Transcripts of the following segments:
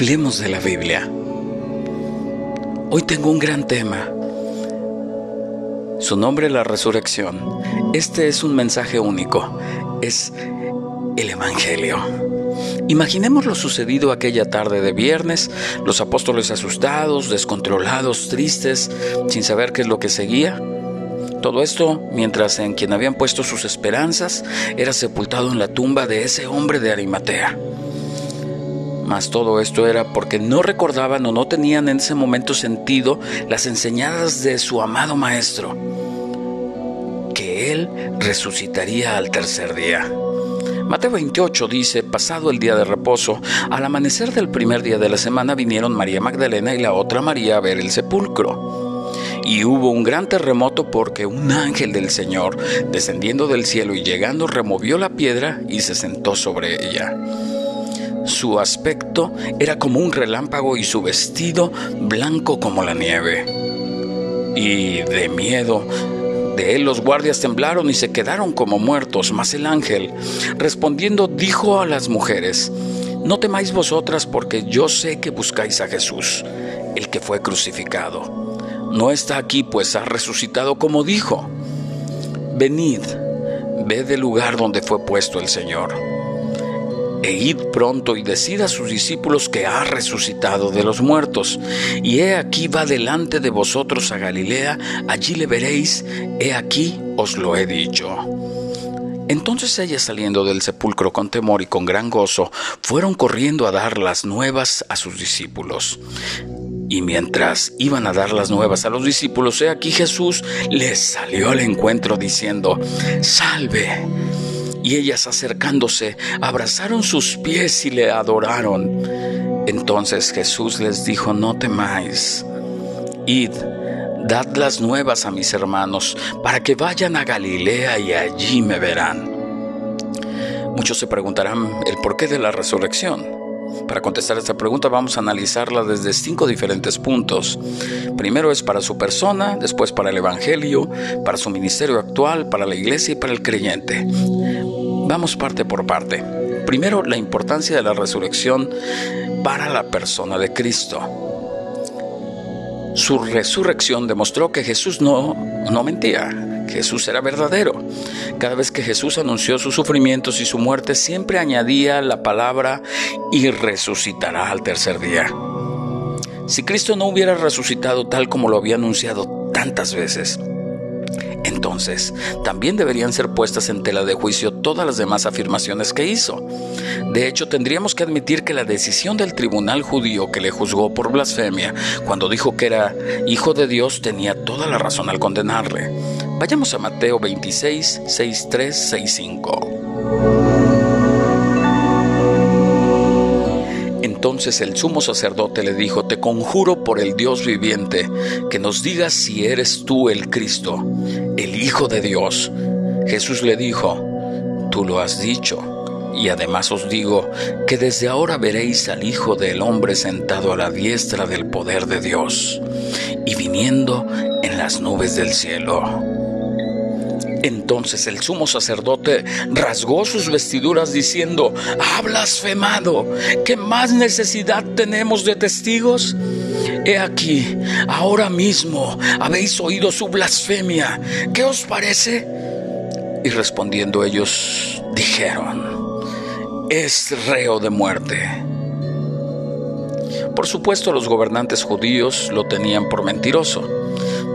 hablemos de la Biblia. Hoy tengo un gran tema. Su nombre la resurrección. Este es un mensaje único. Es el Evangelio. Imaginemos lo sucedido aquella tarde de viernes, los apóstoles asustados, descontrolados, tristes, sin saber qué es lo que seguía. Todo esto mientras en quien habían puesto sus esperanzas era sepultado en la tumba de ese hombre de Arimatea. Mas todo esto era porque no recordaban o no tenían en ese momento sentido las enseñadas de su amado Maestro, que Él resucitaría al tercer día. Mateo 28 dice, pasado el día de reposo, al amanecer del primer día de la semana vinieron María Magdalena y la otra María a ver el sepulcro. Y hubo un gran terremoto porque un ángel del Señor, descendiendo del cielo y llegando, removió la piedra y se sentó sobre ella. Su aspecto era como un relámpago y su vestido blanco como la nieve. Y de miedo de él los guardias temblaron y se quedaron como muertos, mas el ángel, respondiendo, dijo a las mujeres, No temáis vosotras porque yo sé que buscáis a Jesús, el que fue crucificado. No está aquí, pues ha resucitado como dijo. Venid, ved el lugar donde fue puesto el Señor e id pronto y decid a sus discípulos que ha resucitado de los muertos. Y he aquí va delante de vosotros a Galilea, allí le veréis, he aquí os lo he dicho. Entonces ellas saliendo del sepulcro con temor y con gran gozo, fueron corriendo a dar las nuevas a sus discípulos. Y mientras iban a dar las nuevas a los discípulos, he aquí Jesús les salió al encuentro diciendo, Salve y ellas acercándose abrazaron sus pies y le adoraron. Entonces Jesús les dijo, no temáis, id, dad las nuevas a mis hermanos, para que vayan a Galilea y allí me verán. Muchos se preguntarán el porqué de la resurrección. Para contestar esta pregunta vamos a analizarla desde cinco diferentes puntos. Primero es para su persona, después para el Evangelio, para su ministerio actual, para la iglesia y para el creyente. Vamos parte por parte. Primero, la importancia de la resurrección para la persona de Cristo. Su resurrección demostró que Jesús no, no mentía, Jesús era verdadero. Cada vez que Jesús anunció sus sufrimientos y su muerte, siempre añadía la palabra y resucitará al tercer día. Si Cristo no hubiera resucitado tal como lo había anunciado tantas veces, entonces también deberían ser puestas en tela de juicio todas las demás afirmaciones que hizo. De hecho, tendríamos que admitir que la decisión del tribunal judío que le juzgó por blasfemia cuando dijo que era hijo de Dios tenía toda la razón al condenarle. Vayamos a Mateo 26, 63, 65. Entonces el sumo sacerdote le dijo, Te conjuro por el Dios viviente, que nos digas si eres tú el Cristo, el Hijo de Dios. Jesús le dijo, Tú lo has dicho. Y además os digo que desde ahora veréis al Hijo del Hombre sentado a la diestra del poder de Dios y viniendo en las nubes del cielo. Entonces el sumo sacerdote rasgó sus vestiduras diciendo, ha blasfemado, ¿qué más necesidad tenemos de testigos? He aquí, ahora mismo habéis oído su blasfemia, ¿qué os parece? Y respondiendo ellos, dijeron, es reo de muerte. Por supuesto los gobernantes judíos lo tenían por mentiroso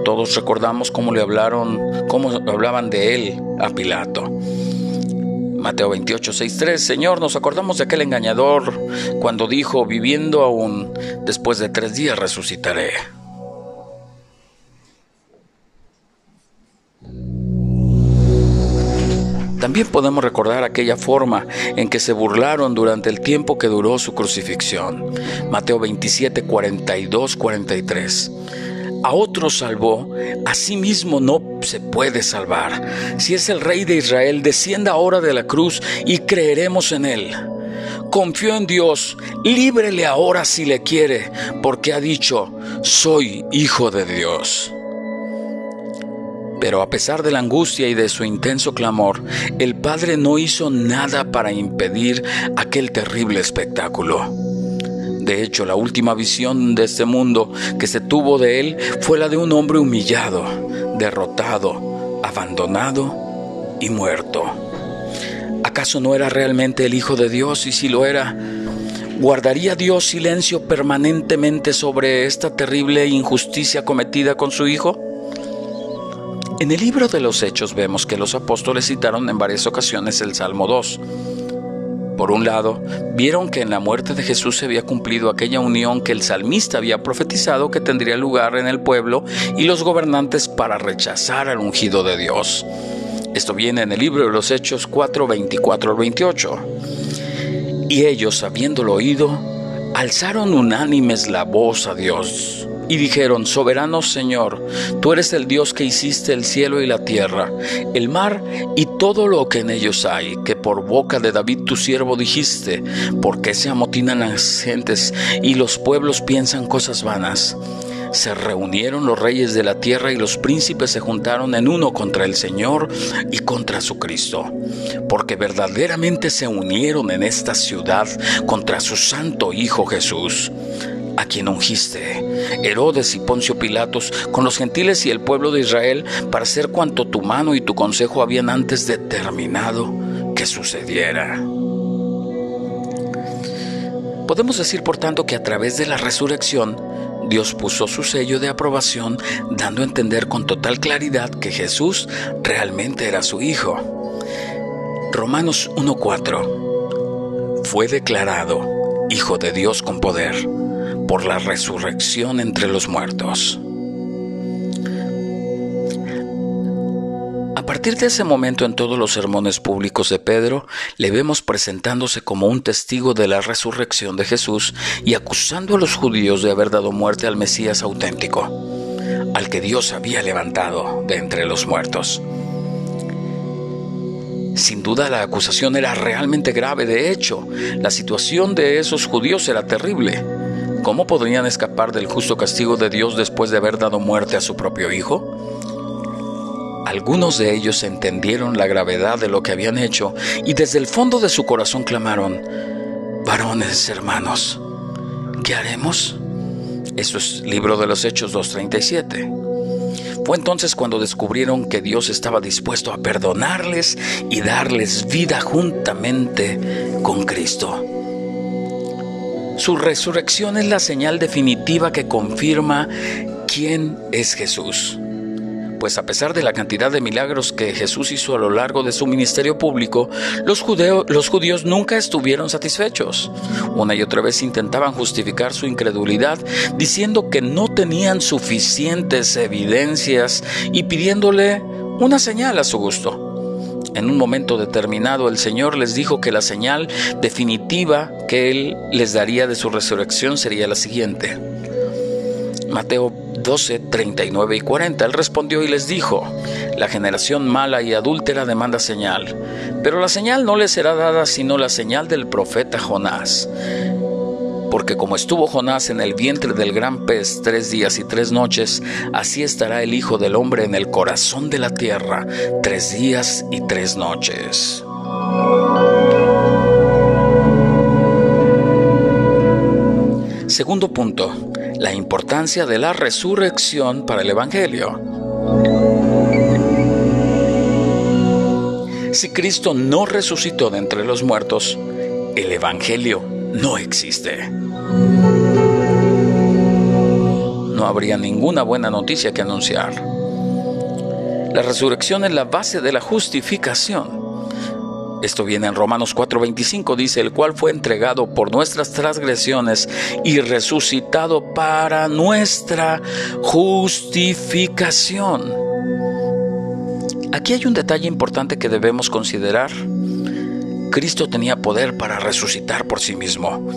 todos recordamos cómo le hablaron, cómo hablaban de él a Pilato. Mateo 28, 6, 3. Señor, nos acordamos de aquel engañador cuando dijo, viviendo aún, después de tres días resucitaré. También podemos recordar aquella forma en que se burlaron durante el tiempo que duró su crucifixión. Mateo 27, 42, 43 a otro salvó, a sí mismo no se puede salvar. Si es el Rey de Israel, descienda ahora de la cruz y creeremos en él. Confío en Dios, líbrele ahora si le quiere, porque ha dicho, soy hijo de Dios. Pero a pesar de la angustia y de su intenso clamor, el Padre no hizo nada para impedir aquel terrible espectáculo. De hecho, la última visión de este mundo que se tuvo de él fue la de un hombre humillado, derrotado, abandonado y muerto. ¿Acaso no era realmente el Hijo de Dios? Y si lo era, ¿guardaría Dios silencio permanentemente sobre esta terrible injusticia cometida con su Hijo? En el libro de los Hechos vemos que los apóstoles citaron en varias ocasiones el Salmo 2 por un lado, vieron que en la muerte de Jesús se había cumplido aquella unión que el salmista había profetizado que tendría lugar en el pueblo y los gobernantes para rechazar al ungido de Dios. Esto viene en el libro de los Hechos 4, 24 al 28. Y ellos, habiéndolo oído, alzaron unánimes la voz a Dios y dijeron, Soberano Señor, tú eres el Dios que hiciste el cielo y la tierra, el mar y todo lo que en ellos hay, que por boca de David tu siervo dijiste, ¿por qué se amotinan las gentes y los pueblos piensan cosas vanas? Se reunieron los reyes de la tierra y los príncipes se juntaron en uno contra el Señor y contra su Cristo, porque verdaderamente se unieron en esta ciudad contra su santo Hijo Jesús a quien ungiste, Herodes y Poncio Pilatos, con los gentiles y el pueblo de Israel, para hacer cuanto tu mano y tu consejo habían antes determinado que sucediera. Podemos decir, por tanto, que a través de la resurrección, Dios puso su sello de aprobación, dando a entender con total claridad que Jesús realmente era su Hijo. Romanos 1.4 Fue declarado Hijo de Dios con poder por la resurrección entre los muertos. A partir de ese momento en todos los sermones públicos de Pedro, le vemos presentándose como un testigo de la resurrección de Jesús y acusando a los judíos de haber dado muerte al Mesías auténtico, al que Dios había levantado de entre los muertos. Sin duda la acusación era realmente grave, de hecho, la situación de esos judíos era terrible. ¿Cómo podrían escapar del justo castigo de Dios después de haber dado muerte a su propio hijo? Algunos de ellos entendieron la gravedad de lo que habían hecho y desde el fondo de su corazón clamaron, varones hermanos, ¿qué haremos? Eso es libro de los Hechos 2.37. Fue entonces cuando descubrieron que Dios estaba dispuesto a perdonarles y darles vida juntamente con Cristo. Su resurrección es la señal definitiva que confirma quién es Jesús. Pues a pesar de la cantidad de milagros que Jesús hizo a lo largo de su ministerio público, los, judíos nunca estuvieron satisfechos. Una y otra vez intentaban justificar su incredulidad diciendo que no tenían suficientes evidencias y pidiéndole una señal a su gusto. En un momento determinado el Señor les dijo que la señal definitiva que Él les daría de su resurrección sería la siguiente. Mateo 12, 39 y 40. Él respondió y les dijo, la generación mala y adúltera demanda señal, pero la señal no le será dada sino la señal del profeta Jonás porque como estuvo Jonás en el vientre del gran pez tres días y tres noches, así estará el Hijo del Hombre en el corazón de la tierra tres días y tres noches. Segundo punto, la importancia de la resurrección para el Evangelio. Si Cristo no resucitó de entre los muertos, el Evangelio no existe no habría ninguna buena noticia que anunciar. La resurrección es la base de la justificación. Esto viene en Romanos 4:25, dice, el cual fue entregado por nuestras transgresiones y resucitado para nuestra justificación. Aquí hay un detalle importante que debemos considerar. Cristo tenía poder para resucitar por sí mismo.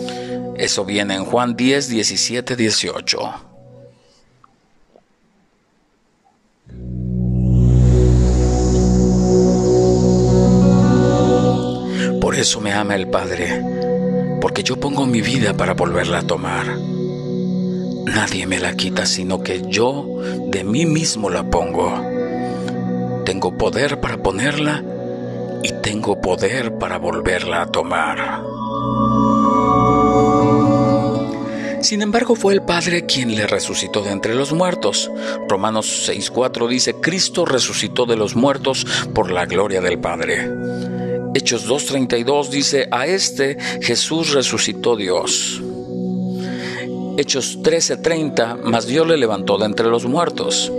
Eso viene en Juan 10, 17, 18. Por eso me ama el Padre, porque yo pongo mi vida para volverla a tomar. Nadie me la quita, sino que yo de mí mismo la pongo. Tengo poder para ponerla y tengo poder para volverla a tomar. Sin embargo, fue el Padre quien le resucitó de entre los muertos. Romanos 6.4 dice, Cristo resucitó de los muertos por la gloria del Padre. Hechos 2.32 dice, a este Jesús resucitó Dios. Hechos 13:30, mas Dios le levantó de entre los muertos.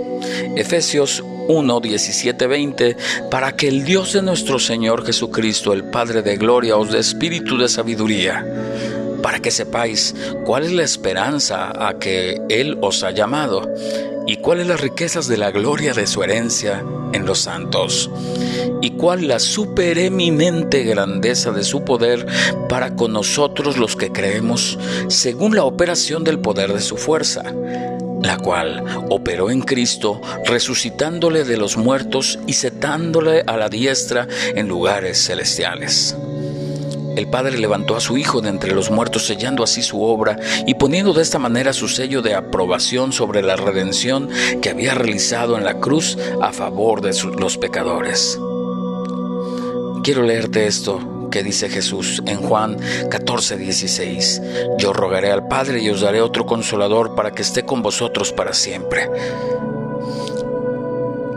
Efesios 1, 17, 20, para que el Dios de nuestro Señor Jesucristo, el Padre de Gloria, os dé espíritu de sabiduría, para que sepáis cuál es la esperanza a que Él os ha llamado y cuáles las riquezas de la gloria de su herencia en los santos, y cuál la supereminente grandeza de su poder para con nosotros los que creemos, según la operación del poder de su fuerza, la cual operó en Cristo, resucitándole de los muertos y setándole a la diestra en lugares celestiales el Padre levantó a su Hijo de entre los muertos, sellando así su obra y poniendo de esta manera su sello de aprobación sobre la redención que había realizado en la cruz a favor de los pecadores. Quiero leerte esto que dice Jesús en Juan 14, 16. Yo rogaré al Padre y os daré otro consolador para que esté con vosotros para siempre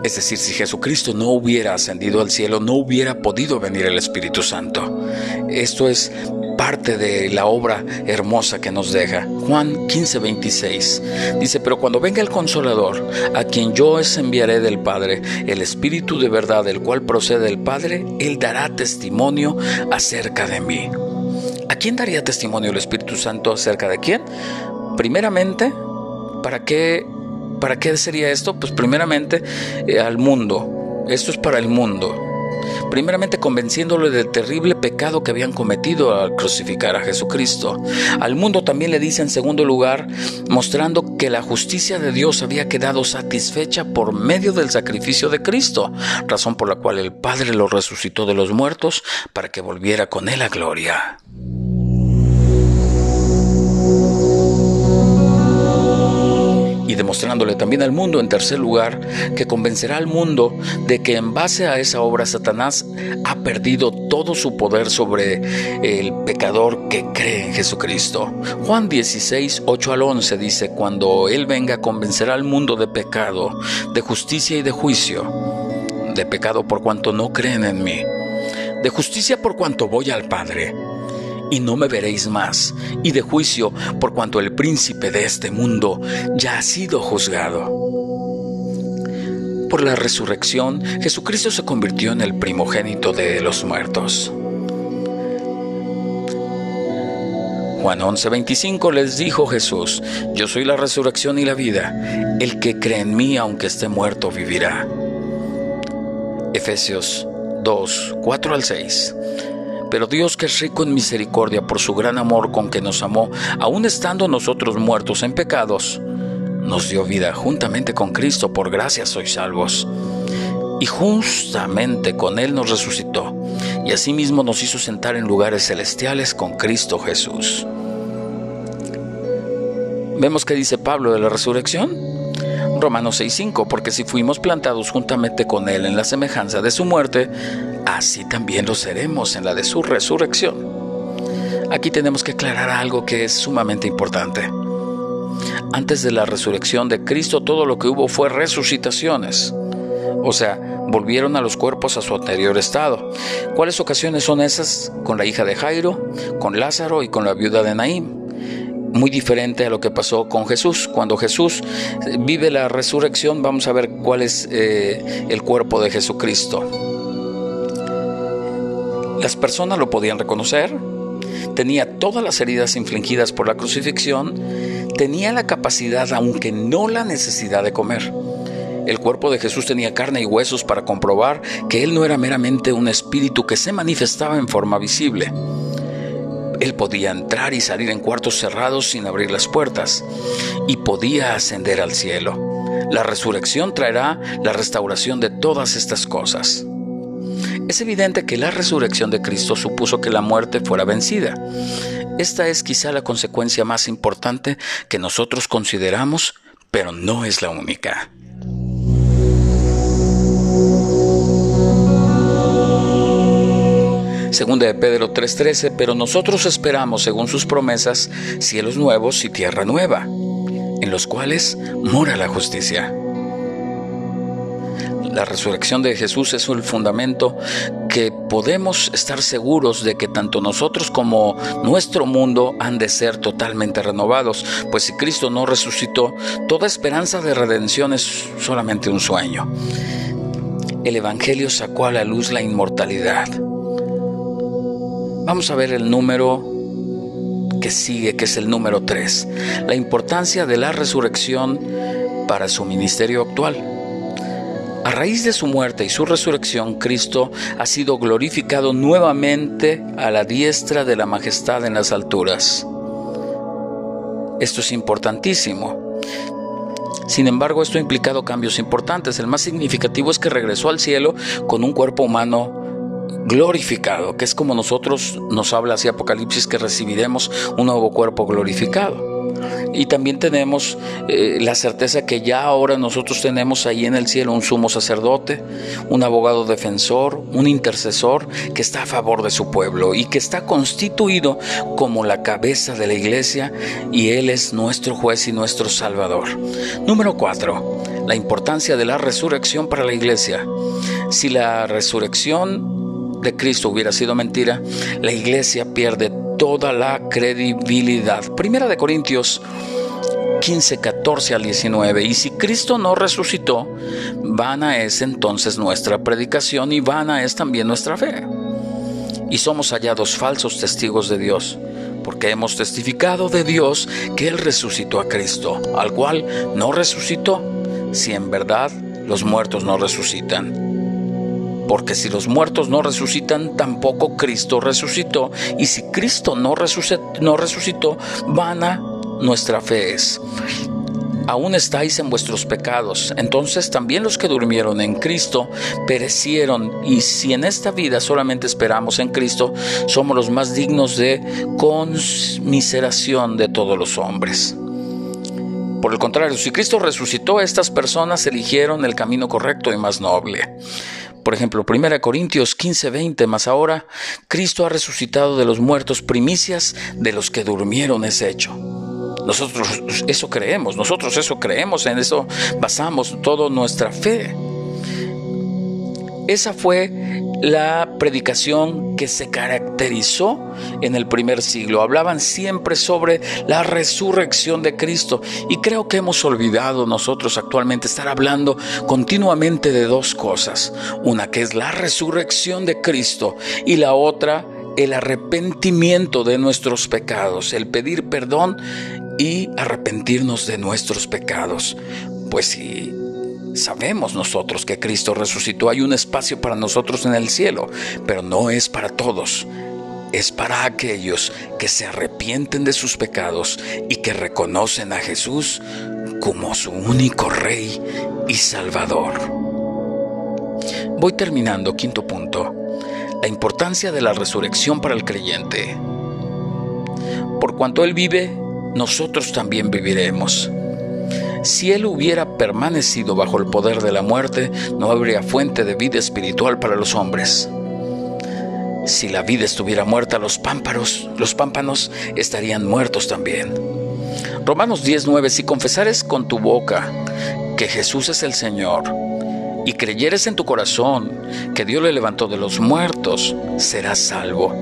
es decir, si Jesucristo no hubiera ascendido al cielo, no hubiera podido venir el Espíritu Santo. Esto es parte de la obra hermosa que nos deja. Juan 15, 26 dice, pero cuando venga el consolador, a quien yo os enviaré del Padre, el Espíritu de verdad, del cual procede el Padre, él dará testimonio acerca de mí. ¿A quién daría testimonio el Espíritu Santo acerca de quién? Primeramente, para que ¿Para qué sería esto? Pues primeramente eh, al mundo. Esto es para el mundo. Primeramente convenciéndole del terrible pecado que habían cometido al crucificar a Jesucristo. Al mundo también le dice en segundo lugar, mostrando que la justicia de Dios había quedado satisfecha por medio del sacrificio de Cristo, razón por la cual el Padre lo resucitó de los muertos para que volviera con él a gloria. Y demostrándole también al mundo, en tercer lugar, que convencerá al mundo de que en base a esa obra Satanás ha perdido todo su poder sobre el pecador que cree en Jesucristo. Juan 16, 8 al 11 dice, cuando Él venga convencerá al mundo de pecado, de justicia y de juicio, de pecado por cuanto no creen en mí, de justicia por cuanto voy al Padre y no me veréis más, y de juicio por cuanto el príncipe de este mundo ya ha sido juzgado. Por la resurrección, Jesucristo se convirtió en el primogénito de los muertos. Juan 11:25 les dijo Jesús, Yo soy la resurrección y la vida, el que cree en mí aunque esté muerto vivirá. Efesios 2, 4 al 6. Pero Dios que es rico en misericordia por su gran amor con que nos amó, aun estando nosotros muertos en pecados, nos dio vida juntamente con Cristo, por gracia sois salvos. Y justamente con Él nos resucitó, y asimismo nos hizo sentar en lugares celestiales con Cristo Jesús. ¿Vemos qué dice Pablo de la resurrección? Romanos 6:5, porque si fuimos plantados juntamente con Él en la semejanza de su muerte, así también lo seremos en la de su resurrección. Aquí tenemos que aclarar algo que es sumamente importante. Antes de la resurrección de Cristo todo lo que hubo fue resucitaciones. O sea, volvieron a los cuerpos a su anterior estado. ¿Cuáles ocasiones son esas? Con la hija de Jairo, con Lázaro y con la viuda de Naím muy diferente a lo que pasó con Jesús. Cuando Jesús vive la resurrección, vamos a ver cuál es eh, el cuerpo de Jesucristo. Las personas lo podían reconocer, tenía todas las heridas infligidas por la crucifixión, tenía la capacidad, aunque no la necesidad de comer. El cuerpo de Jesús tenía carne y huesos para comprobar que Él no era meramente un espíritu que se manifestaba en forma visible. Él podía entrar y salir en cuartos cerrados sin abrir las puertas y podía ascender al cielo. La resurrección traerá la restauración de todas estas cosas. Es evidente que la resurrección de Cristo supuso que la muerte fuera vencida. Esta es quizá la consecuencia más importante que nosotros consideramos, pero no es la única. Segunda de Pedro 3:13, pero nosotros esperamos, según sus promesas, cielos nuevos y tierra nueva, en los cuales mora la justicia. La resurrección de Jesús es el fundamento que podemos estar seguros de que tanto nosotros como nuestro mundo han de ser totalmente renovados, pues si Cristo no resucitó, toda esperanza de redención es solamente un sueño. El Evangelio sacó a la luz la inmortalidad. Vamos a ver el número que sigue, que es el número 3, la importancia de la resurrección para su ministerio actual. A raíz de su muerte y su resurrección, Cristo ha sido glorificado nuevamente a la diestra de la majestad en las alturas. Esto es importantísimo. Sin embargo, esto ha implicado cambios importantes. El más significativo es que regresó al cielo con un cuerpo humano glorificado, que es como nosotros nos habla así Apocalipsis que recibiremos un nuevo cuerpo glorificado. Y también tenemos eh, la certeza que ya ahora nosotros tenemos ahí en el cielo un sumo sacerdote, un abogado defensor, un intercesor que está a favor de su pueblo y que está constituido como la cabeza de la iglesia y Él es nuestro juez y nuestro salvador. Número 4. La importancia de la resurrección para la iglesia. Si la resurrección de Cristo hubiera sido mentira, la iglesia pierde toda la credibilidad. Primera de Corintios 15, 14 al 19. Y si Cristo no resucitó, vana es entonces nuestra predicación y vana es también nuestra fe. Y somos hallados falsos testigos de Dios, porque hemos testificado de Dios que Él resucitó a Cristo, al cual no resucitó, si en verdad los muertos no resucitan. Porque si los muertos no resucitan, tampoco Cristo resucitó. Y si Cristo no, resucitó, vana nuestra fe es. Aún estáis en vuestros pecados, entonces también los que durmieron en Cristo perecieron, y si en esta vida solamente esperamos en Cristo, somos los más dignos de conmiseración de todos los hombres. Por el contrario, si Cristo resucitó, estas personas eligieron el camino correcto y más noble. Por ejemplo, 1 Corintios 15, 20, más ahora, Cristo ha resucitado de los muertos primicias de los que durmieron ese hecho. Nosotros eso creemos, nosotros eso creemos, en eso basamos toda nuestra fe. Esa fue la predicación que se caracterizó en el primer siglo. Hablaban siempre sobre la resurrección de Cristo y creo que hemos olvidado nosotros actualmente estar hablando continuamente de dos cosas. Una que es la resurrección de Cristo y la otra el arrepentimiento de nuestros pecados, el pedir perdón y arrepentirnos de nuestros pecados. Pues si Sabemos nosotros que Cristo resucitó, hay un espacio para nosotros en el cielo, pero no es para todos. Es para aquellos que se arrepienten de sus pecados y que reconocen a Jesús como su único Rey y Salvador. Voy terminando, quinto punto. La importancia de la resurrección para el creyente. Por cuanto Él vive, nosotros también viviremos. Si él hubiera permanecido bajo el poder de la muerte, no habría fuente de vida espiritual para los hombres. Si la vida estuviera muerta, los pámpanos, los pámpanos estarían muertos también. Romanos 19, si confesares con tu boca que Jesús es el Señor y creyeres en tu corazón que Dios le levantó de los muertos, serás salvo.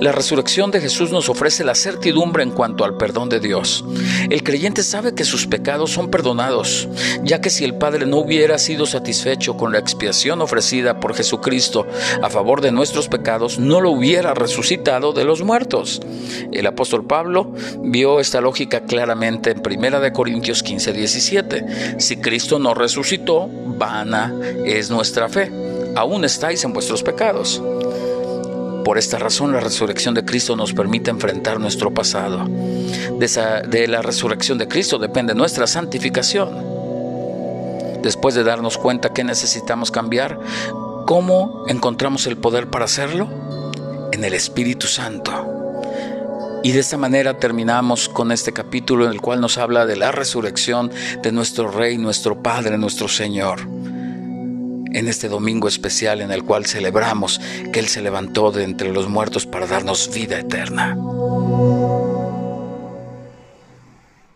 La resurrección de Jesús nos ofrece la certidumbre en cuanto al perdón de Dios. El creyente sabe que sus pecados son perdonados, ya que si el Padre no hubiera sido satisfecho con la expiación ofrecida por Jesucristo a favor de nuestros pecados, no lo hubiera resucitado de los muertos. El apóstol Pablo vio esta lógica claramente en 1 Corintios 15, 17. Si Cristo no resucitó, vana es nuestra fe. Aún estáis en vuestros pecados. Por esta razón la resurrección de Cristo nos permite enfrentar nuestro pasado. De, la resurrección de Cristo depende nuestra santificación. Después de darnos cuenta que necesitamos cambiar, ¿cómo encontramos el poder para hacerlo? En el Espíritu Santo. Y de esta manera terminamos con este capítulo en el cual nos habla de la resurrección de nuestro Rey, nuestro Padre, nuestro Señor. En este domingo especial en el cual celebramos que Él se levantó de entre los muertos para darnos vida eterna.